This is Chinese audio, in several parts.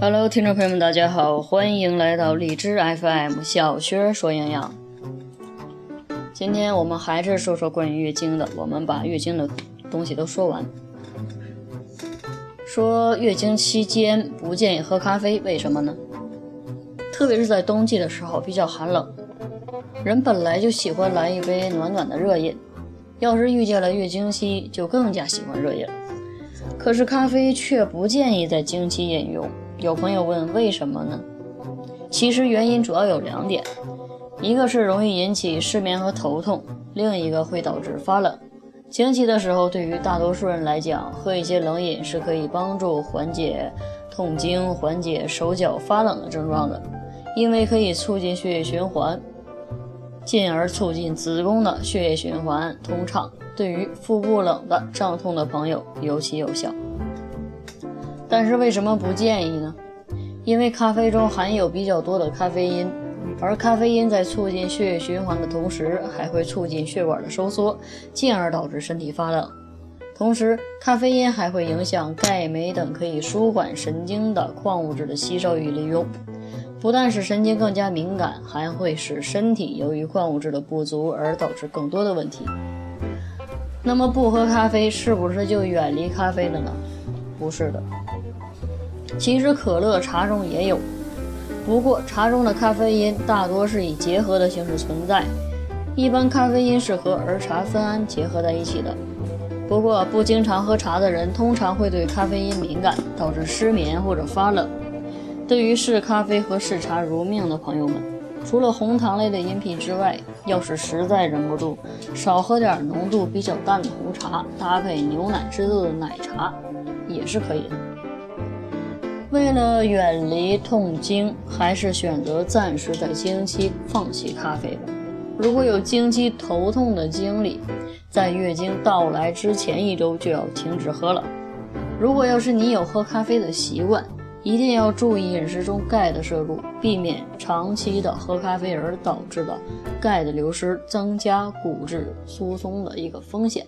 Hello，听众朋友们，大家好，欢迎来到荔枝 FM 小薛说营养。今天我们还是说说关于月经的，我们把月经的东西都说完。说月经期间不建议喝咖啡，为什么呢？特别是在冬季的时候比较寒冷，人本来就喜欢来一杯暖暖的热饮，要是遇见了月经期，就更加喜欢热饮了。可是咖啡却不建议在经期饮用。有朋友问为什么呢？其实原因主要有两点，一个是容易引起失眠和头痛，另一个会导致发冷。经期的时候，对于大多数人来讲，喝一些冷饮是可以帮助缓解痛经、缓解手脚发冷的症状的，因为可以促进血液循环，进而促进子宫的血液循环通畅。对于腹部冷的、胀痛的朋友尤其有效。但是为什么不建议呢？因为咖啡中含有比较多的咖啡因。而咖啡因在促进血液循环的同时，还会促进血管的收缩，进而导致身体发冷。同时，咖啡因还会影响钙、镁等可以舒缓神经的矿物质的吸收与利用，不但使神经更加敏感，还会使身体由于矿物质的不足而导致更多的问题。那么，不喝咖啡是不是就远离咖啡了呢？不是的，其实可乐、茶中也有。不过，茶中的咖啡因大多是以结合的形式存在，一般咖啡因是和儿茶酚胺结合在一起的。不过，不经常喝茶的人通常会对咖啡因敏感，导致失眠或者发冷。对于嗜咖啡和嗜茶如命的朋友们，除了红糖类的饮品之外，要是实在忍不住，少喝点浓度比较淡的红茶，搭配牛奶制作的奶茶也是可以的。为了远离痛经，还是选择暂时在经期放弃咖啡吧。如果有经期头痛的经历，在月经到来之前一周就要停止喝了。如果要是你有喝咖啡的习惯，一定要注意饮食中钙的摄入，避免长期的喝咖啡而导致的钙的流失，增加骨质疏松的一个风险。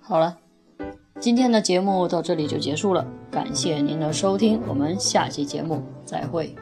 好了。今天的节目到这里就结束了，感谢您的收听，我们下期节目再会。